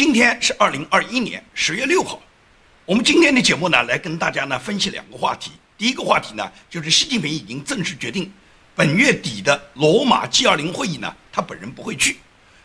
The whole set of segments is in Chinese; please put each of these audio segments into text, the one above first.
今天是二零二一年十月六号，我们今天的节目呢，来跟大家呢分析两个话题。第一个话题呢，就是习近平已经正式决定，本月底的罗马 G20 会议呢，他本人不会去。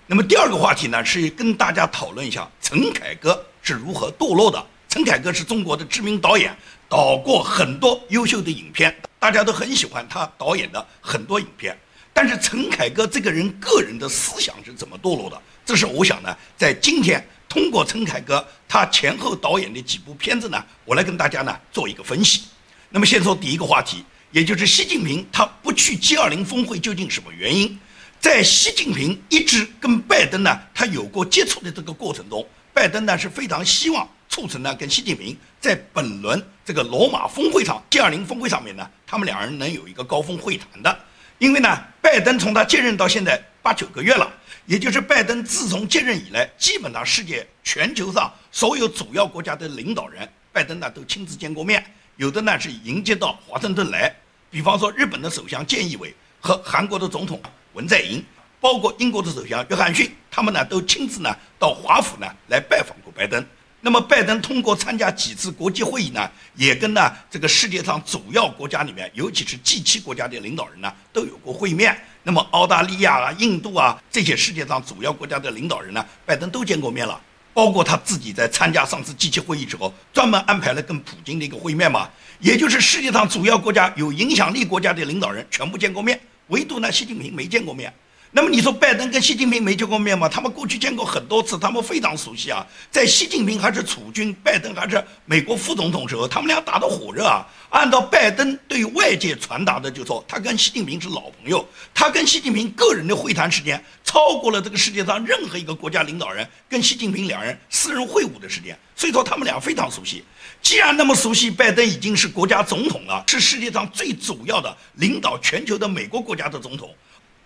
那么第二个话题呢，是跟大家讨论一下陈凯歌是如何堕落的。陈凯歌是中国的知名导演，导过很多优秀的影片，大家都很喜欢他导演的很多影片。但是陈凯歌这个人个人的思想是怎么堕落的？这是我想呢，在今天通过陈凯歌他前后导演的几部片子呢，我来跟大家呢做一个分析。那么先说第一个话题，也就是习近平他不去 G20 峰会究竟什么原因？在习近平一直跟拜登呢，他有过接触的这个过程中，拜登呢是非常希望促成呢跟习近平在本轮这个罗马峰会上 G20 峰会上面呢，他们两人能有一个高峰会谈的。因为呢，拜登从他接任到现在八九个月了，也就是拜登自从接任以来，基本上世界全球上所有主要国家的领导人，拜登呢都亲自见过面，有的呢是迎接到华盛顿来，比方说日本的首相菅义伟和韩国的总统文在寅，包括英国的首相约翰逊，他们呢都亲自呢到华府呢来拜访过拜登。那么，拜登通过参加几次国际会议呢，也跟呢这个世界上主要国家里面，尤其是 G7 国家的领导人呢，都有过会面。那么，澳大利亚啊、印度啊这些世界上主要国家的领导人呢，拜登都见过面了。包括他自己在参加上次 G7 会议之后，专门安排了跟普京的一个会面嘛，也就是世界上主要国家有影响力国家的领导人全部见过面，唯独呢习近平没见过面。那么你说拜登跟习近平没见过面吗？他们过去见过很多次，他们非常熟悉啊。在习近平还是储君，拜登还是美国副总统时候，他们俩打得火热啊。按照拜登对外界传达的，就说他跟习近平是老朋友，他跟习近平个人的会谈时间超过了这个世界上任何一个国家领导人跟习近平两人私人会晤的时间，所以说他们俩非常熟悉。既然那么熟悉，拜登已经是国家总统了，是世界上最主要的领导全球的美国国家的总统。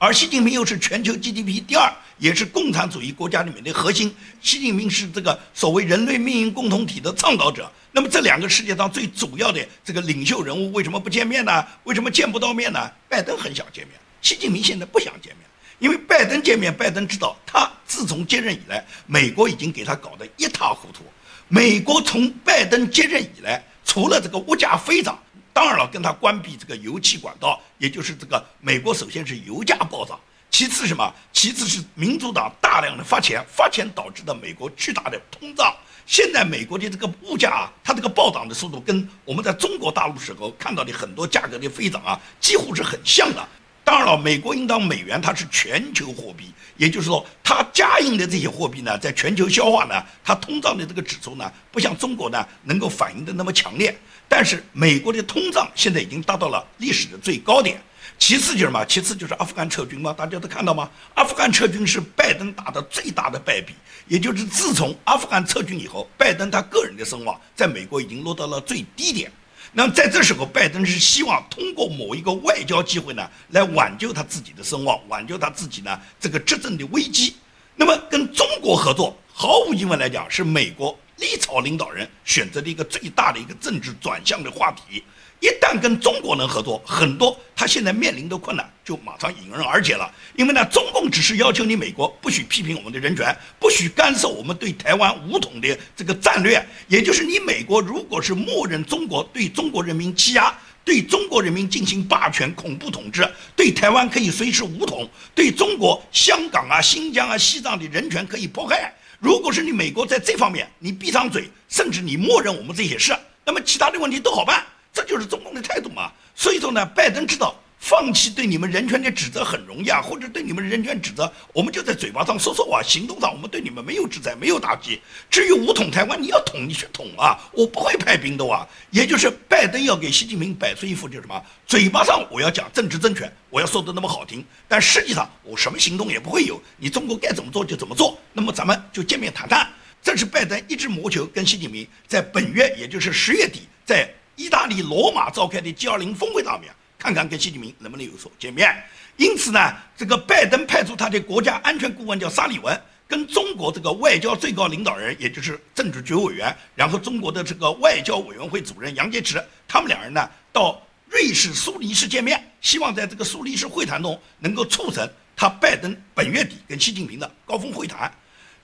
而习近平又是全球 GDP 第二，也是共产主义国家里面的核心。习近平是这个所谓人类命运共同体的倡导者。那么这两个世界上最主要的这个领袖人物为什么不见面呢？为什么见不到面呢？拜登很想见面，习近平现在不想见面，因为拜登见面，拜登知道他自从接任以来，美国已经给他搞得一塌糊涂。美国从拜登接任以来，除了这个物价飞涨。当然了，跟他关闭这个油气管道，也就是这个美国首先是油价暴涨，其次什么？其次是民主党大量的发钱，发钱导致的美国巨大的通胀。现在美国的这个物价啊，它这个暴涨的速度跟我们在中国大陆时候看到的很多价格的飞涨啊，几乎是很像的。当然了，美国应当美元它是全球货币，也就是说，它加印的这些货币呢，在全球消化呢，它通胀的这个指数呢，不像中国呢能够反应的那么强烈。但是美国的通胀现在已经达到了历史的最高点。其次就是什么？其次就是阿富汗撤军吗？大家都看到吗？阿富汗撤军是拜登打的最大的败笔，也就是自从阿富汗撤军以后，拜登他个人的声望在美国已经落到了最低点。那么在这时候，拜登是希望通过某一个外交机会呢，来挽救他自己的声望，挽救他自己呢这个执政的危机。那么跟中国合作，毫无疑问来讲，是美国历朝领导人选择的一个最大的一个政治转向的话题。一旦跟中国人合作，很多他现在面临的困难就马上迎刃而解了。因为呢，中共只是要求你美国不许批评我们的人权，不许干涉我们对台湾武统的这个战略。也就是你美国如果是默认中国对中国人民欺压，对中国人民进行霸权恐怖统治，对台湾可以随时武统，对中国香港啊、新疆啊、西藏的人权可以迫害。如果是你美国在这方面你闭上嘴，甚至你默认我们这些事，那么其他的问题都好办。这就是中共的态度嘛，所以说呢，拜登知道放弃对你们人权的指责很容易啊，或者对你们人权指责，我们就在嘴巴上说说啊，行动上我们对你们没有制裁，没有打击。至于武统台湾，你要统你去统啊，我不会派兵的啊。也就是拜登要给习近平摆出一副就是什么，嘴巴上我要讲政治正确，我要说的那么好听，但实际上我什么行动也不会有，你中国该怎么做就怎么做，那么咱们就见面谈谈。这是拜登一直谋求跟习近平在本月，也就是十月底在。意大利罗马召开的 G20 峰会上面，看看跟习近平能不能有所见面。因此呢，这个拜登派出他的国家安全顾问叫沙利文，跟中国这个外交最高领导人，也就是政治局委员，然后中国的这个外交委员会主任杨洁篪，他们两人呢到瑞士苏黎世见面，希望在这个苏黎世会谈中能够促成他拜登本月底跟习近平的高峰会谈。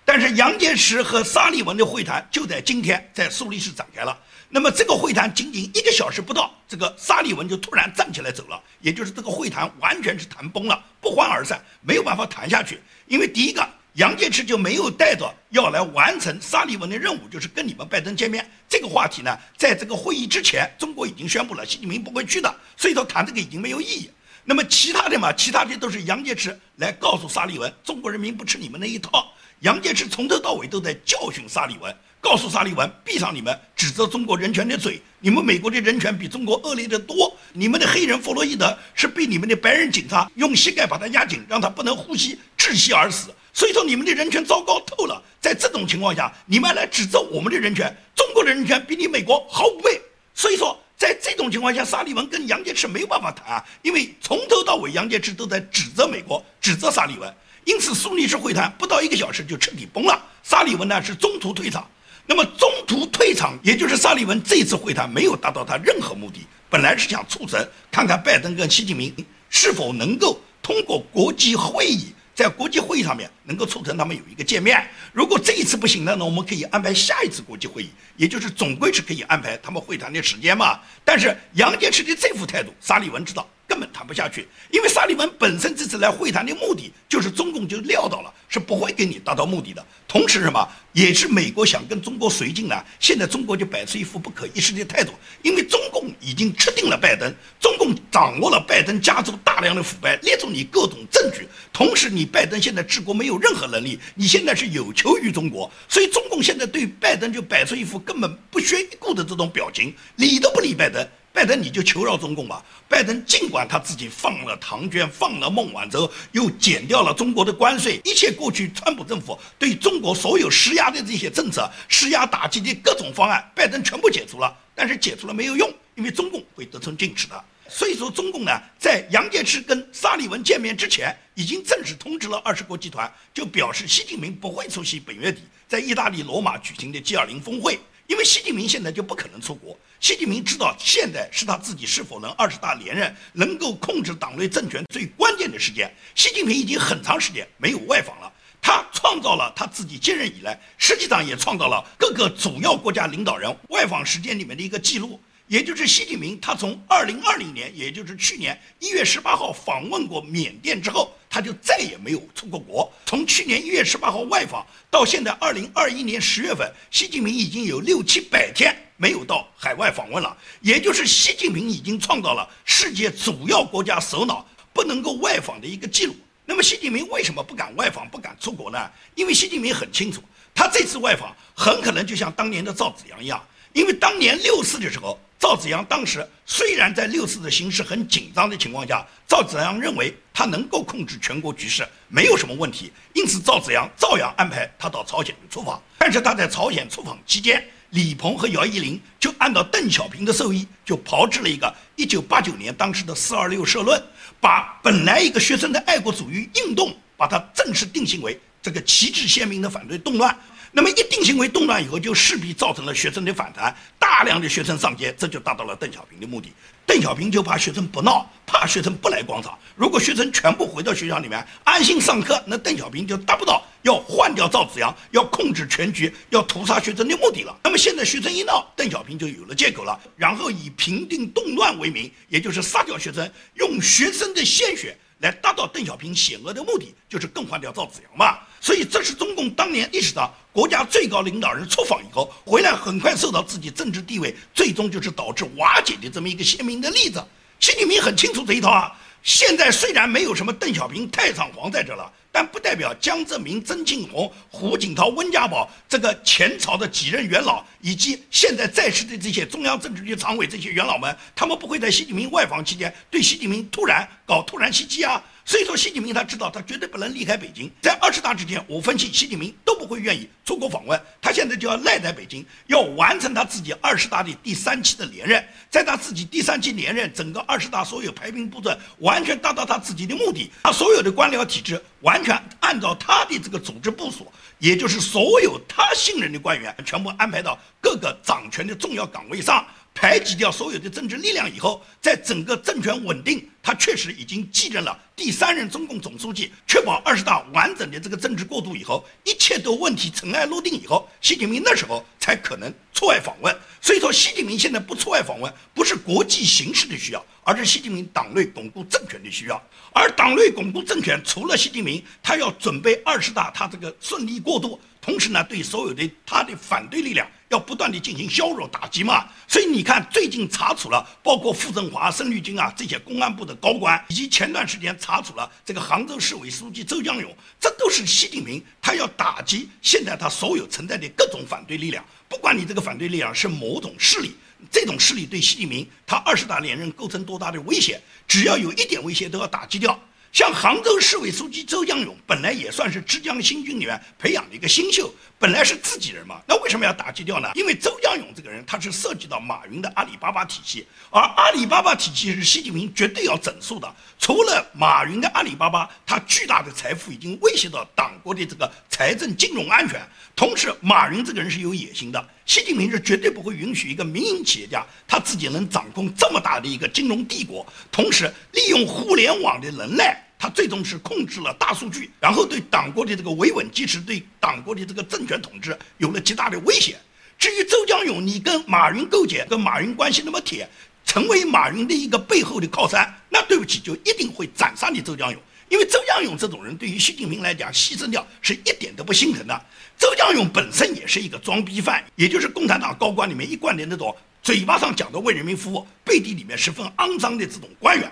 但是杨洁篪和沙利文的会谈就在今天在苏黎世展开了。那么这个会谈仅仅一个小时不到，这个沙利文就突然站起来走了，也就是这个会谈完全是谈崩了，不欢而散，没有办法谈下去。因为第一个，杨洁篪就没有带着要来完成沙利文的任务，就是跟你们拜登见面这个话题呢，在这个会议之前，中国已经宣布了习近平不会去的，所以说谈这个已经没有意义。那么其他的嘛，其他的都是杨洁篪来告诉沙利文，中国人民不吃你们那一套。杨洁篪从头到尾都在教训沙利文。告诉沙利文，闭上你们指责中国人权的嘴。你们美国的人权比中国恶劣的多。你们的黑人弗洛伊德是被你们的白人警察用膝盖把他压紧，让他不能呼吸，窒息而死。所以说你们的人权糟糕透了。在这种情况下，你们来指责我们的人权，中国的人权比你美国好五倍。所以说，在这种情况下，沙利文跟杨洁篪没有办法谈啊，因为从头到尾杨洁篪都在指责美国，指责沙利文。因此，苏黎世会谈不到一个小时就彻底崩了。沙利文呢是中途退场。那么中途退场，也就是沙利文这次会谈没有达到他任何目的。本来是想促成看看拜登跟习近平是否能够通过国际会议，在国际会议上面能够促成他们有一个见面。如果这一次不行了，呢我们可以安排下一次国际会议，也就是总归是可以安排他们会谈的时间嘛。但是杨洁篪的这副态度，沙利文知道。根本谈不下去，因为沙利文本身这次来会谈的目的，就是中共就料到了是不会给你达到目的的。同时什么，也是美国想跟中国绥靖呢？现在中国就摆出一副不可一世的态度，因为中共已经吃定了拜登，中共掌握了拜登家族大量的腐败，列出你各种证据。同时，你拜登现在治国没有任何能力，你现在是有求于中国，所以中共现在对拜登就摆出一副根本不屑一顾的这种表情，理都不理拜登。拜登，你就求饶中共吧。拜登尽管他自己放了唐娟，放了孟晚舟，又减掉了中国的关税，一切过去川普政府对中国所有施压的这些政策、施压打击的各种方案，拜登全部解除了。但是解除了没有用，因为中共会得寸进尺的。所以说，中共呢，在杨洁篪跟沙利文见面之前，已经正式通知了二十国集团，就表示习近平不会出席本月底在意大利罗马举行的 G20 峰会。因为习近平现在就不可能出国，习近平知道现在是他自己是否能二十大连任、能够控制党内政权最关键的时间。习近平已经很长时间没有外访了，他创造了他自己接任以来，实际上也创造了各个主要国家领导人外访时间里面的一个记录。也就是习近平，他从二零二零年，也就是去年一月十八号访问过缅甸之后，他就再也没有出过国。从去年一月十八号外访到现在二零二一年十月份，习近平已经有六七百天没有到海外访问了。也就是习近平已经创造了世界主要国家首脑不能够外访的一个记录。那么，习近平为什么不敢外访、不敢出国呢？因为习近平很清楚，他这次外访很可能就像当年的赵紫阳一样，因为当年六四的时候。赵紫阳当时虽然在六四的形势很紧张的情况下，赵紫阳认为他能够控制全国局势，没有什么问题，因此赵紫阳照样安排他到朝鲜去出访。但是他在朝鲜出访期间，李鹏和姚依林就按照邓小平的授意，就炮制了一个1989年当时的四二六社论，把本来一个学生的爱国主义运动，把它正式定性为这个旗帜鲜明的反对动乱。那么一定行为动乱以后，就势必造成了学生的反弹，大量的学生上街，这就达到了邓小平的目的。邓小平就怕学生不闹，怕学生不来广场。如果学生全部回到学校里面安心上课，那邓小平就达不到要换掉赵紫阳、要控制全局、要屠杀学生的目的了。那么现在学生一闹，邓小平就有了借口了，然后以平定动乱为名，也就是杀掉学生，用学生的鲜血。来达到邓小平险恶的目的，就是更换掉赵紫阳嘛。所以这是中共当年意识到国家最高领导人出访以后回来，很快受到自己政治地位，最终就是导致瓦解的这么一个鲜明的例子。习近平很清楚这一套啊。现在虽然没有什么邓小平、太上皇在这了，但不代表江泽民、曾庆红、胡锦涛、温家宝这个前朝的几任元老，以及现在在世的这些中央政治局常委这些元老们，他们不会在习近平外访期间对习近平突然搞突然袭击啊。所以说，习近平他知道，他绝对不能离开北京。在二十大之前，我分析习近平都不会愿意出国访问。他现在就要赖在北京，要完成他自己二十大的第三期的连任。在他自己第三期连任，整个二十大所有排兵布阵，完全达到他自己的目的。他所有的官僚体制完全按照他的这个组织部署，也就是所有他信任的官员全部安排到各个掌权的重要岗位上。排挤掉所有的政治力量以后，在整个政权稳定，他确实已经继任了第三任中共总书记，确保二十大完整的这个政治过渡以后，一切都问题尘埃落定以后，习近平那时候才可能出外访问。所以说，习近平现在不出外访问，不是国际形势的需要，而是习近平党内巩固政权的需要。而党内巩固政权，除了习近平，他要准备二十大，他这个顺利过渡，同时呢，对所有的他的反对力量。要不断的进行削弱打击嘛，所以你看，最近查处了包括傅政华、孙立军啊这些公安部的高官，以及前段时间查处了这个杭州市委书记周江勇，这都是习近平他要打击现在他所有存在的各种反对力量，不管你这个反对力量是某种势力，这种势力对习近平他二十大连任构成多大的威胁，只要有一点威胁都要打击掉。像杭州市委书记周江勇，本来也算是浙江新军里面培养的一个新秀，本来是自己人嘛，那为什么要打击掉呢？因为周江勇这个人，他是涉及到马云的阿里巴巴体系，而阿里巴巴体系是习近平绝对要整肃的。除了马云的阿里巴巴，他巨大的财富已经威胁到党国的这个财政金融安全。同时，马云这个人是有野心的，习近平是绝对不会允许一个民营企业家他自己能掌控这么大的一个金融帝国，同时利用互联网的能耐。他最终是控制了大数据，然后对党国的这个维稳基石，对党国的这个政权统治有了极大的威胁。至于周江勇，你跟马云勾结，跟马云关系那么铁，成为马云的一个背后的靠山，那对不起，就一定会斩杀你周江勇。因为周江勇这种人，对于习近平来讲，牺牲掉是一点都不心疼的。周江勇本身也是一个装逼犯，也就是共产党高官里面一贯的那种嘴巴上讲的为人民服务，背地里面十分肮脏的这种官员。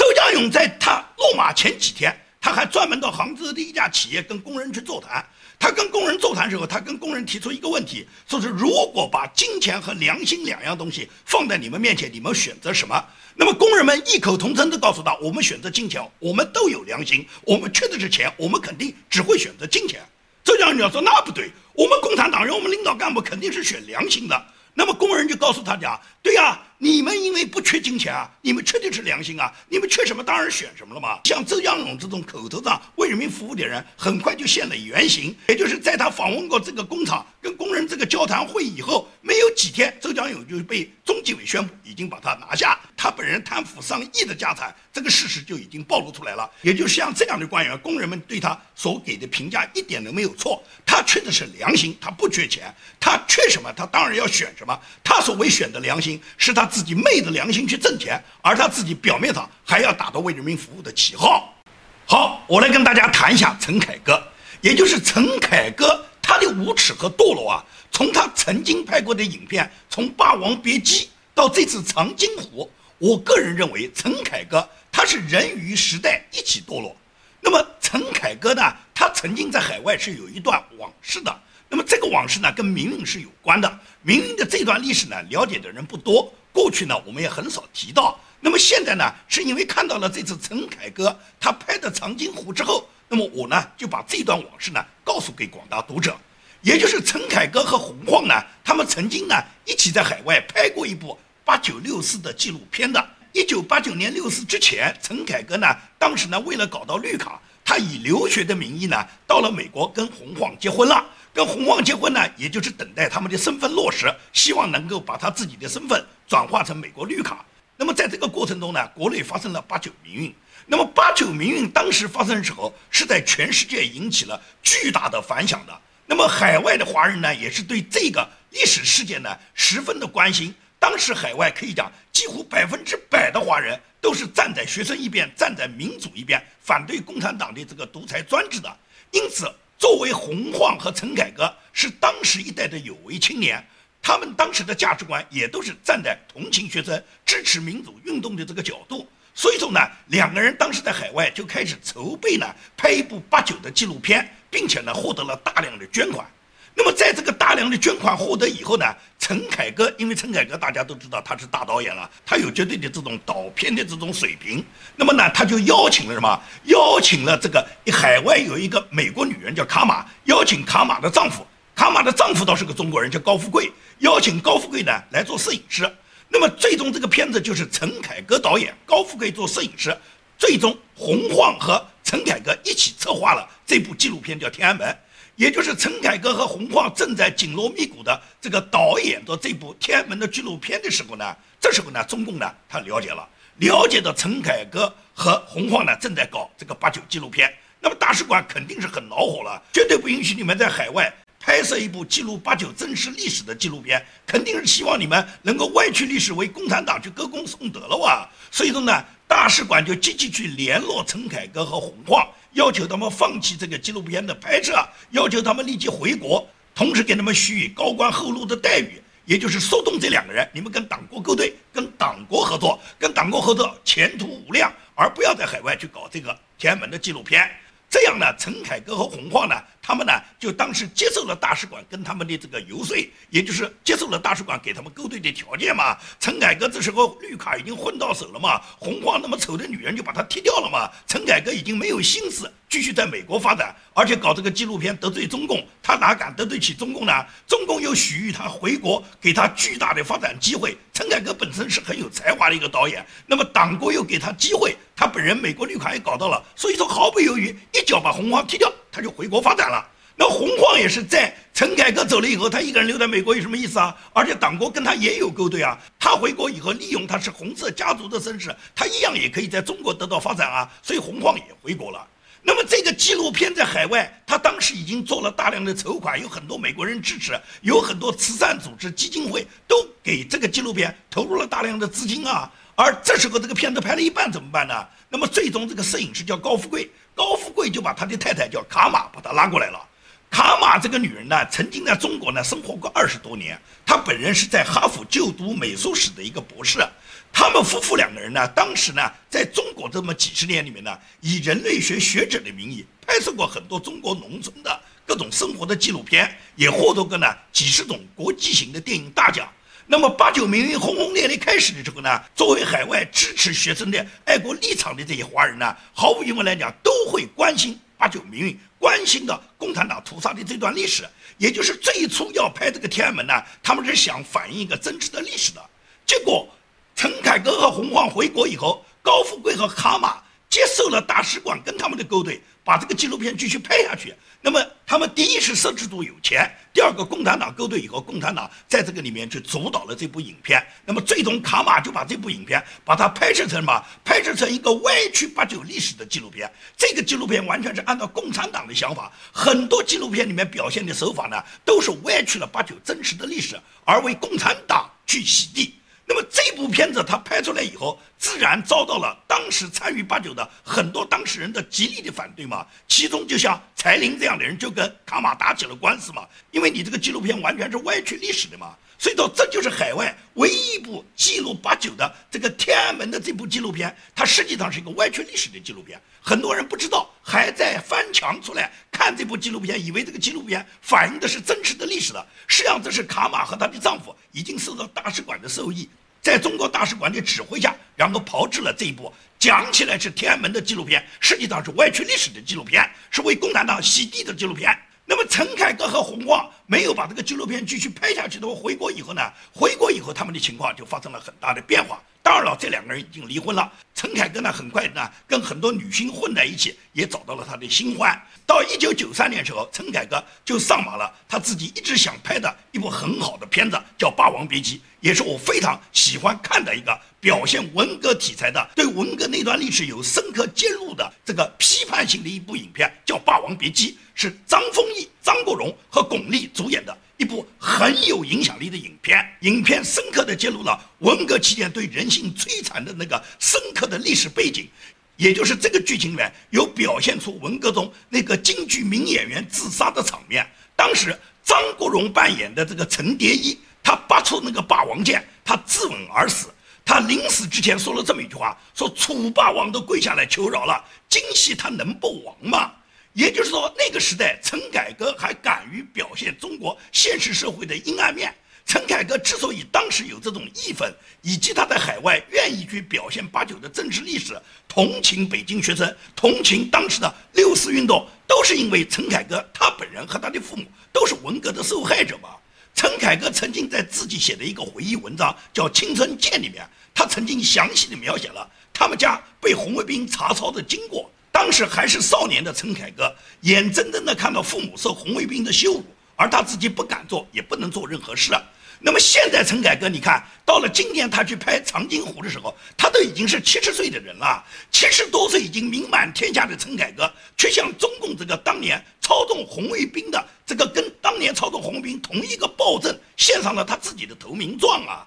周江勇在他落马前几天，他还专门到杭州的一家企业跟工人去座谈。他跟工人座谈时候，他跟工人提出一个问题，说是如果把金钱和良心两样东西放在你们面前，你们选择什么？那么工人们异口同声地告诉他：我们选择金钱，我们都有良心，我们缺的是钱，我们肯定只会选择金钱。周江勇说：那不对，我们共产党人，我们领导干部肯定是选良心的。那么工人就告诉他讲：对呀。你们因为不缺金钱啊，你们缺的是良心啊，你们缺什么当然选什么了嘛。像周江勇这种口头上为人民服务的人，很快就现了原形。也就是在他访问过这个工厂，跟工人这个交谈会以后，没有几天，周江勇就被中纪委宣布已经把他拿下。他本人贪腐上亿的家产，这个事实就已经暴露出来了。也就是像这样的官员，工人们对他所给的评价一点都没有错。他缺的是良心，他不缺钱，他缺什么？他当然要选什么。他所谓选的良心，是他。自己昧着良心去挣钱，而他自己表面上还要打着为人民服务的旗号。好，我来跟大家谈一下陈凯歌，也就是陈凯歌他的无耻和堕落啊。从他曾经拍过的影片，从《霸王别姬》到这次《长津湖》，我个人认为陈凯歌他是人与时代一起堕落。那么陈凯歌呢，他曾经在海外是有一段往事的。那么这个往事呢，跟明运是有关的。明运的这段历史呢，了解的人不多。过去呢，我们也很少提到。那么现在呢，是因为看到了这次陈凯歌他拍的《长津湖》之后，那么我呢就把这段往事呢告诉给广大读者。也就是陈凯歌和洪晃呢，他们曾经呢一起在海外拍过一部八九六四的纪录片的。一九八九年六四之前，陈凯歌呢当时呢为了搞到绿卡，他以留学的名义呢到了美国跟洪晃结婚了。跟洪旺结婚呢，也就是等待他们的身份落实，希望能够把他自己的身份转化成美国绿卡。那么在这个过程中呢，国内发生了八九民运。那么八九民运当时发生的时候，是在全世界引起了巨大的反响的。那么海外的华人呢，也是对这个历史事件呢十分的关心。当时海外可以讲，几乎百分之百的华人都是站在学生一边，站在民主一边，反对共产党的这个独裁专制的。因此。作为洪晃和陈凯歌是当时一代的有为青年，他们当时的价值观也都是站在同情学生、支持民主运动的这个角度。所以说呢，两个人当时在海外就开始筹备呢，拍一部八九的纪录片，并且呢获得了大量的捐款。那么在这个大量的捐款获得以后呢，陈凯歌，因为陈凯歌大家都知道他是大导演了，他有绝对的这种导片的这种水平。那么呢，他就邀请了什么？邀请了这个海外有一个美国女人叫卡玛，邀请卡玛的丈夫，卡玛的丈夫倒是个中国人叫高富贵，邀请高富贵呢来做摄影师。那么最终这个片子就是陈凯歌导演，高富贵做摄影师，最终洪晃和陈凯歌一起策划了这部纪录片叫《天安门》。也就是陈凯歌和洪晃正在紧锣密鼓的这个导演的这部天安门的纪录片的时候呢，这时候呢，中共呢他了解了，了解到陈凯歌和洪晃呢正在搞这个八九纪录片，那么大使馆肯定是很恼火了，绝对不允许你们在海外拍摄一部记录八九真实历史的纪录片，肯定是希望你们能够歪曲历史，为共产党去歌功颂德了哇！所以说呢，大使馆就积极去联络陈凯歌和洪晃。要求他们放弃这个纪录片的拍摄，要求他们立即回国，同时给他们许以高官厚禄的待遇，也就是说动这两个人，你们跟党国勾兑，跟党国合作，跟党国合作前途无量，而不要在海外去搞这个天安门的纪录片。这样呢，陈凯歌和洪晃呢，他们呢就当时接受了大使馆跟他们的这个游说，也就是接受了大使馆给他们勾兑的条件嘛。陈凯歌这时候绿卡已经混到手了嘛，红花那么丑的女人就把他踢掉了嘛。陈凯歌已经没有心思继续在美国发展，而且搞这个纪录片得罪中共，他哪敢得罪起中共呢？中共又许予他回国，给他巨大的发展机会。陈凯歌本身是很有才华的一个导演，那么党国又给他机会。他本人美国绿卡也搞到了，所以说毫不犹豫一脚把洪晃踢掉，他就回国发展了。那洪晃也是在陈凯歌走了以后，他一个人留在美国有什么意思啊？而且党国跟他也有勾兑啊。他回国以后，利用他是红色家族的身世，他一样也可以在中国得到发展啊。所以洪晃也回国了。那么这个纪录片在海外，他当时已经做了大量的筹款，有很多美国人支持，有很多慈善组织、基金会都给这个纪录片投入了大量的资金啊。而这时候，这个片子拍了一半怎么办呢？那么最终这个摄影师叫高富贵，高富贵就把他的太太叫卡玛把他拉过来了。卡玛这个女人呢，曾经在中国呢生活过二十多年，她本人是在哈佛就读美术史的一个博士。他们夫妇两个人呢，当时呢在中国这么几十年里面呢，以人类学学者的名义拍摄过很多中国农村的各种生活的纪录片，也获得过呢几十种国际型的电影大奖。那么八九民运轰轰烈烈开始的时候呢，作为海外支持学生的爱国立场的这些华人呢，毫无疑问来讲，都会关心八九民运，关心的共产党屠杀的这段历史。也就是最初要拍这个天安门呢，他们是想反映一个真实的历史的。结果，陈凯歌和洪晃回国以后，高富贵和卡马接受了大使馆跟他们的勾兑，把这个纪录片继续拍下去。那么他们第一是摄制组有钱，第二个共产党勾兑以后，共产党在这个里面去主导了这部影片。那么最终卡马就把这部影片把它拍摄成什么？拍摄成一个歪曲八九历史的纪录片。这个纪录片完全是按照共产党的想法，很多纪录片里面表现的手法呢，都是歪曲了八九真实的历史，而为共产党去洗地。那么这部片子他拍出来以后，自然遭到了当时参与八九的很多当事人的极力的反对嘛。其中就像柴玲这样的人，就跟卡马打起了官司嘛。因为你这个纪录片完全是歪曲历史的嘛。所以说，这就是海外唯一一部记录八九的这个天安门的这部纪录片，它实际上是一个歪曲历史的纪录片。很多人不知道，还在翻墙出来看这部纪录片，以为这个纪录片反映的是真实的历史的。实际上，这是卡马和她的丈夫已经受到大使馆的授意。在中国大使馆的指挥下，然后炮制了这一部讲起来是天安门的纪录片，实际上是歪曲历史的纪录片，是为共产党洗地的纪录片。那么陈凯歌和洪晃没有把这个纪录片继续拍下去的话，回国以后呢？回国以后，他们的情况就发生了很大的变化。当然了，这两个人已经离婚了。陈凯歌呢，很快呢跟很多女星混在一起，也找到了他的新欢。到一九九三年时候，陈凯歌就上马了，他自己一直想拍的一部很好的片子，叫《霸王别姬》，也是我非常喜欢看的一个表现文革题材的，对文革那段历史有深刻揭露的这个批判性的一部影片，叫《霸王别姬》，是张丰毅、张国荣和巩俐主演的。一部很有影响力的影片，影片深刻地揭露了文革期间对人性摧残的那个深刻的历史背景，也就是这个剧情里面有表现出文革中那个京剧名演员自杀的场面。当时张国荣扮演的这个陈蝶衣，他拔出那个霸王剑，他自刎而死。他临死之前说了这么一句话：说楚霸王都跪下来求饶了，今夕他能不亡吗？也就是说，那个时代，陈凯歌还敢于表现中国现实社会的阴暗面。陈凯歌之所以当时有这种义愤，以及他在海外愿意去表现八九的政治历史，同情北京学生，同情当时的六四运动，都是因为陈凯歌他本人和他的父母都是文革的受害者嘛。陈凯歌曾经在自己写的一个回忆文章叫《青春剑》里面，他曾经详细的描写了他们家被红卫兵查抄的经过。当时还是少年的陈凯歌，眼睁睁地看到父母受红卫兵的羞辱，而他自己不敢做，也不能做任何事啊。那么现在陈凯歌，你看到了今天他去拍长津湖的时候，他都已经是七十岁的人了，七十多岁已经名满天下的陈凯歌，却向中共这个当年操纵红卫兵的这个跟当年操纵红兵同一个暴政献上了他自己的投名状啊！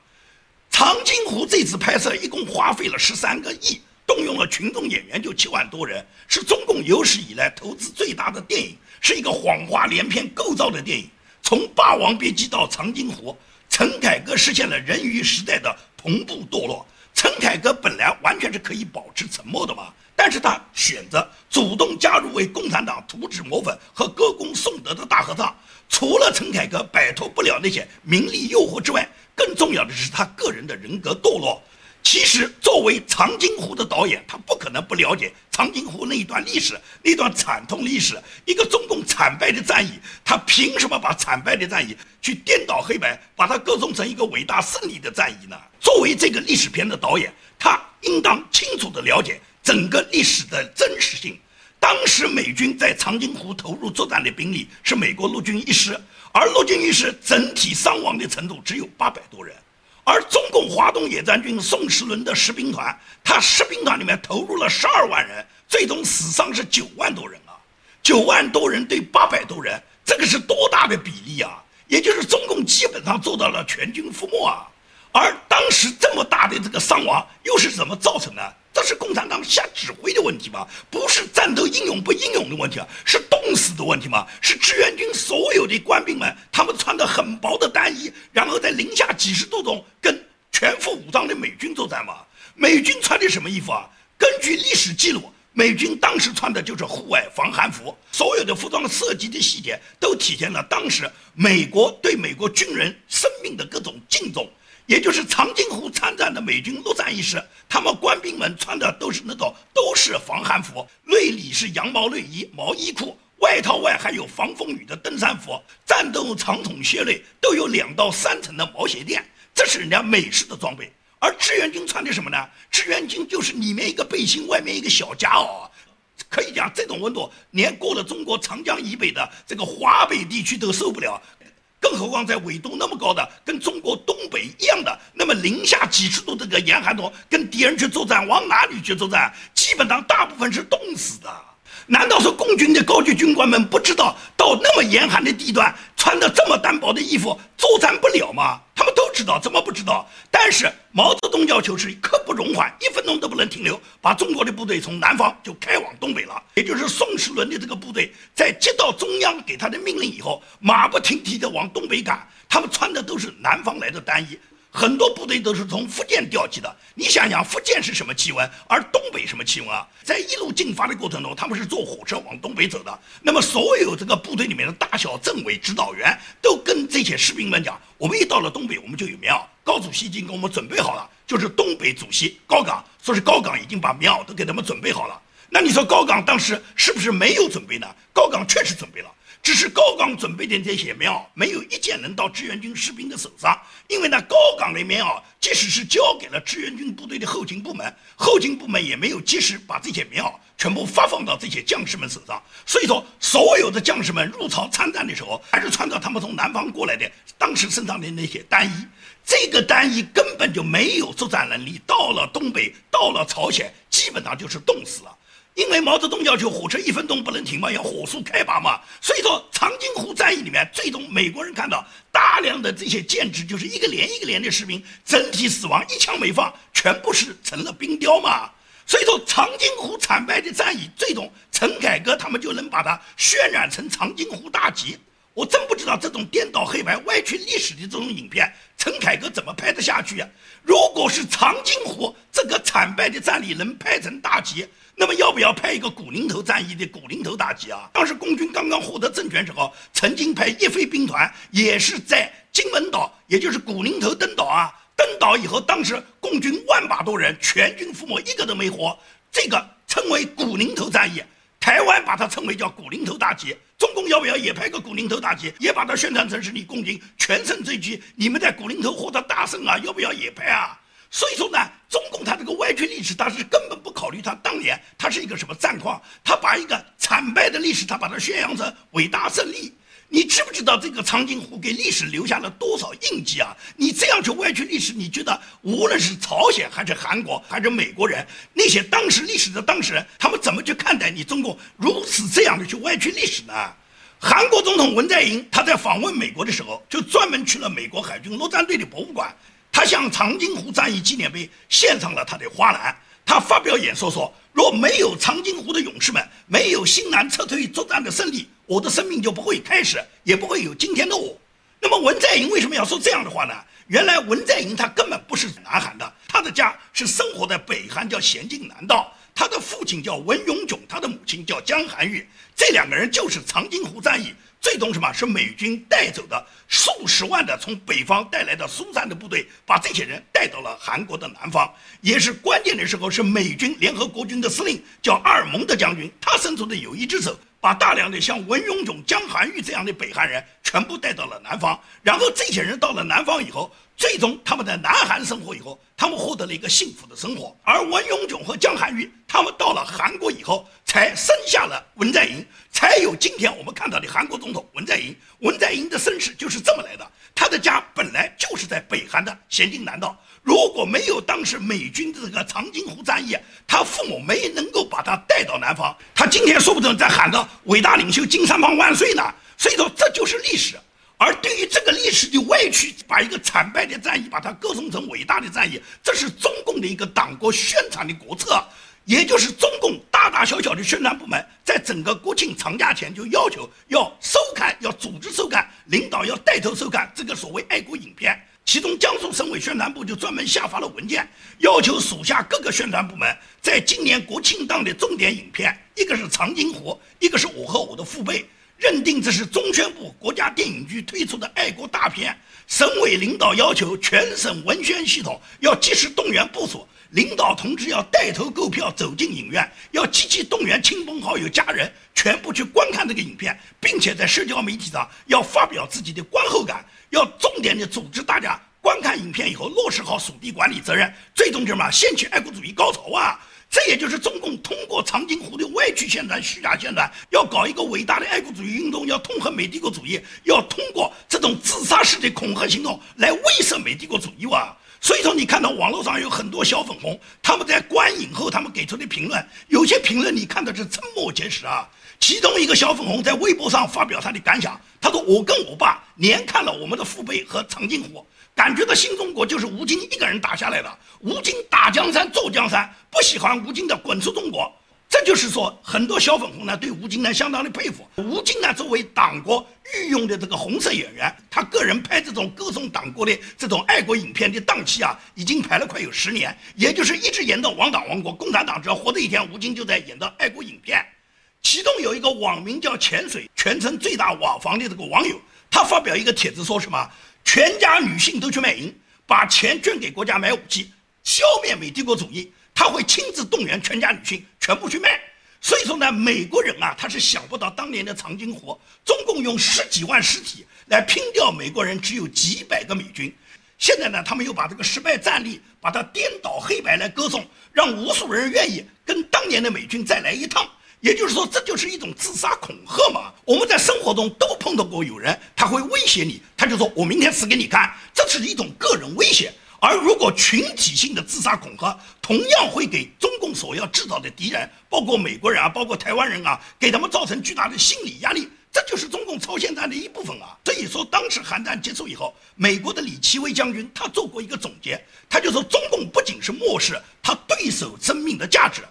长津湖这次拍摄一共花费了十三个亿，动用了群众演员就七万多人，是中共有史以来投资最大的电影，是一个谎话连篇构造的电影，从《霸王别姬》到长津湖。陈凯歌实现了人鱼时代的同步堕落。陈凯歌本来完全是可以保持沉默的嘛，但是他选择主动加入为共产党涂脂抹粉和歌功颂德的大合唱。除了陈凯歌摆脱不了那些名利诱惑之外，更重要的是他个人的人格堕落。其实，作为长津湖的导演，他不可能不了解长津湖那一段历史，那段惨痛历史，一个中共惨败的战役，他凭什么把惨败的战役去颠倒黑白，把它歌颂成一个伟大胜利的战役呢？作为这个历史片的导演，他应当清楚地了解整个历史的真实性。当时美军在长津湖投入作战的兵力是美国陆军一师，而陆军一师整体伤亡的程度只有八百多人。而中共华东野战军宋时轮的十兵团，他十兵团里面投入了十二万人，最终死伤是九万多人啊！九万多人对八百多人，这个是多大的比例啊？也就是中共基本上做到了全军覆没啊！而当时这么大的这个伤亡，又是怎么造成的？这是共产党瞎指挥的问题吗？不是战斗英勇不英勇的问题啊，是冻死的问题吗？是志愿军所有的官兵们，他们穿的很薄的单衣，然后在零下几十度中跟全副武装的美军作战吗？美军穿的什么衣服啊？根据历史记录，美军当时穿的就是户外防寒服，所有的服装设计的细节都体现了当时美国对美国军人生命的各种敬重。也就是长津湖参战的美军陆战一师，他们官兵们穿的都是那种都是防寒服，内里是羊毛内衣、毛衣裤，外套外还有防风雨的登山服，战斗长筒靴内都有两到三层的毛鞋垫，这是人家美式的装备。而志愿军穿的什么呢？志愿军就是里面一个背心，外面一个小夹袄，可以讲这种温度，连过了中国长江以北的这个华北地区都受不了。更何况在纬度那么高的，跟中国东北一样的，那么零下几十度这个严寒中，跟敌人去作战，往哪里去作战？基本上大部分是冻死的。难道说共军的高级军官们不知道到那么严寒的地段，穿的这么单薄的衣服作战不了吗？他们都知道，怎么不知道？但是毛泽东要求是刻容缓，一分钟都不能停留，把中国的部队从南方就开往东北了。也就是宋时轮的这个部队，在接到中央给他的命令以后，马不停蹄地往东北赶。他们穿的都是南方来的单衣。很多部队都是从福建调集的，你想想，福建是什么气温，而东北什么气温啊？在一路进发的过程中，他们是坐火车往东北走的。那么，所有这个部队里面的大小政委、指导员都跟这些士兵们讲：我们一到了东北，我们就有棉袄。高祖席已经给我们准备好了，就是东北主席高岗，说是高岗已经把棉袄都给他们准备好了。那你说高岗当时是不是没有准备呢？高岗确实准备了。只是高岗准备的这些棉袄，没有一件能到志愿军士兵的手上，因为呢，高岗的棉袄即使是交给了志愿军部队的后勤部门，后勤部门也没有及时把这些棉袄全部发放到这些将士们手上。所以说，所有的将士们入朝参战的时候，还是穿着他们从南方过来的当时身上的那些单衣，这个单衣根本就没有作战能力，到了东北，到了朝鲜，基本上就是冻死了。因为毛泽东要求火车一分钟不能停嘛，要火速开拔嘛，所以说长津湖战役里面，最终美国人看到大量的这些舰只，就是一个连一个连的士兵整体死亡，一枪没放，全部是成了冰雕嘛。所以说长津湖惨败的战役，最终陈凯歌他们就能把它渲染成长津湖大捷。我真不知道这种颠倒黑白、歪曲历史的这种影片，陈凯歌怎么拍得下去呀？如果是长津湖这个惨败的战役能拍成大集。那么要不要拍一个古宁头战役的古宁头大集啊？当时共军刚刚获得政权时候，曾经派一飞兵团，也是在金门岛，也就是古宁头登岛啊。登岛以后，当时共军万把多人，全军覆没，一个都没活。这个称为古宁头战役，台湾把它称为叫古灵头大捷。中共要不要也拍个古灵头大捷，也把它宣传成是你共军全胜追击，你们在古灵头获得大胜啊？要不要也拍啊？所以说呢，中共它。这个歪曲历史，他是根本不考虑他当年他是一个什么战况，他把一个惨败的历史，他把它宣扬成伟大胜利。你知不知道这个长津湖给历史留下了多少印记啊？你这样去歪曲历史，你觉得无论是朝鲜还是韩国还是美国人，那些当时历史的当事人，他们怎么去看待你中共如此这样的去歪曲历史呢？韩国总统文在寅他在访问美国的时候，就专门去了美国海军陆战队的博物馆，他向长津湖战役纪念碑献上了他的花篮。他发表演说说：“若没有长津湖的勇士们，没有新南撤退作战的胜利，我的生命就不会开始，也不会有今天的我。”那么文在寅为什么要说这样的话呢？原来文在寅他根本不是南韩的，他的家是生活在北韩，叫咸镜南道。他的父亲叫文永炯，他的母亲叫江寒玉，这两个人就是长津湖战役。最终什么是美军带走的数十万的从北方带来的苏战的部队，把这些人带到了韩国的南方，也是关键的时候，是美军联合国军的司令叫阿尔蒙德将军，他伸出的友谊之手，把大量的像文永炯、江寒玉这样的北韩人全部带到了南方，然后这些人到了南方以后。最终，他们在南韩生活以后，他们获得了一个幸福的生活。而文永炯和江寒玉，他们到了韩国以后，才生下了文在寅，才有今天我们看到的韩国总统文在寅。文在寅的身世就是这么来的，他的家本来就是在北韩的咸镜南道。如果没有当时美军这个长津湖战役，他父母没能够把他带到南方，他今天说不定在喊着“伟大领袖金三胖万岁”呢。所以说，这就是历史。而对于这个历史的歪曲，把一个惨败的战役，把它歌颂成伟大的战役，这是中共的一个党国宣传的国策，也就是中共大大小小的宣传部门，在整个国庆长假前就要求要收看，要组织收看，领导要带头收看这个所谓爱国影片。其中，江苏省委宣传部就专门下发了文件，要求属下各个宣传部门，在今年国庆档的重点影片，一个是长津湖，一个是我和我的父辈。认定这是中宣部国家电影局推出的爱国大片，省委领导要求全省文宣系统要及时动员部署，领导同志要带头购票走进影院，要积极动员亲朋好友家人全部去观看这个影片，并且在社交媒体上要发表自己的观后感，要重点的组织大家观看影片以后落实好属地管理责任，最终什么掀起爱国主义高潮啊！这也就是中共通过长津湖的歪曲宣传、虚假宣传，要搞一个伟大的爱国主义运动，要痛恨美帝国主义，要通过这种自杀式的恐吓行动来威慑美帝国主义哇！所以说，你看到网络上有很多小粉红，他们在观影后，他们给出的评论，有些评论你看的是瞠目结舌啊。其中一个小粉红在微博上发表他的感想，他说：“我跟我爸连看了我们的父辈和长津湖。”感觉到新中国就是吴京一个人打下来的，吴京打江山坐江山，不喜欢吴京的滚出中国。这就是说，很多小粉红呢对吴京呢相当的佩服。吴京呢作为党国御用的这个红色演员，他个人拍这种歌颂党国的这种爱国影片的档期啊，已经排了快有十年，也就是一直演到亡党亡国，共产党只要活着一天，吴京就在演的爱国影片。其中有一个网名叫潜水，全城最大瓦房的这个网友，他发表一个帖子说什么？全家女性都去卖淫，把钱捐给国家买武器，消灭美帝国主义。他会亲自动员全家女性全部去卖。所以说呢，美国人啊，他是想不到当年的长津湖，中共用十几万尸体来拼掉美国人只有几百个美军。现在呢，他们又把这个失败战例把它颠倒黑白来歌颂，让无数人愿意跟当年的美军再来一趟。也就是说，这就是一种自杀恐吓嘛。我们在生活中都碰到过有人，他会威胁你，他就说我明天死给你看，这是一种个人威胁。而如果群体性的自杀恐吓，同样会给中共所要制造的敌人，包括美国人啊，包括台湾人啊，给他们造成巨大的心理压力。这就是中共超限战的一部分啊。所以说，当时韩战结束以后，美国的李奇微将军他做过一个总结，他就说中共不仅是漠视他对手生命的价值。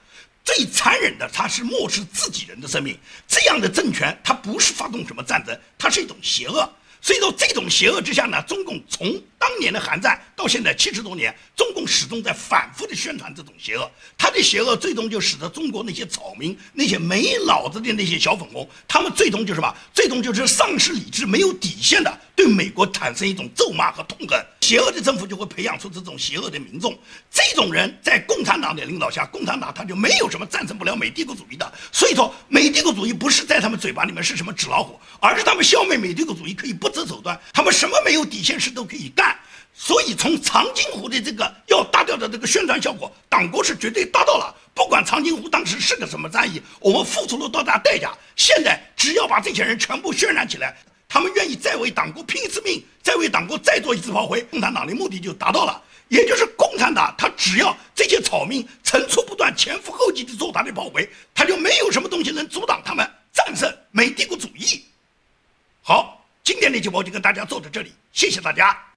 最残忍的，他是漠视自己人的生命。这样的政权，它不是发动什么战争，它是一种邪恶。所以说，这种邪恶之下呢，中共从当年的韩战到现在七十多年，中共始终在反复的宣传这种邪恶。他的邪恶最终就使得中国那些草民、那些没脑子的那些小粉红，他们最终就是什么？最终就是丧失理智、没有底线的对美国产生一种咒骂和痛恨。邪恶的政府就会培养出这种邪恶的民众。这种人在共产党的领导下，共产党他就没有什么战胜不了美帝国主义的。所以说，美帝国主义不是在他们嘴巴里面是什么纸老虎，而是他们消灭美帝国主义可以不。择手段，他们什么没有底线事都可以干，所以从长津湖的这个要打掉的这个宣传效果，党国是绝对达到了。不管长津湖当时是个什么战役，我们付出了多大代价，现在只要把这些人全部渲染起来，他们愿意再为党国拼一次命，再为党国再做一次炮灰，共产党的目的就达到了。也就是共产党，他只要这些草民层出不穷、前赴后继地做他的炮灰，他就没有什么东西能阻挡他们战胜美帝国主义。好，今天的节目就跟大家做到这里，谢谢大家。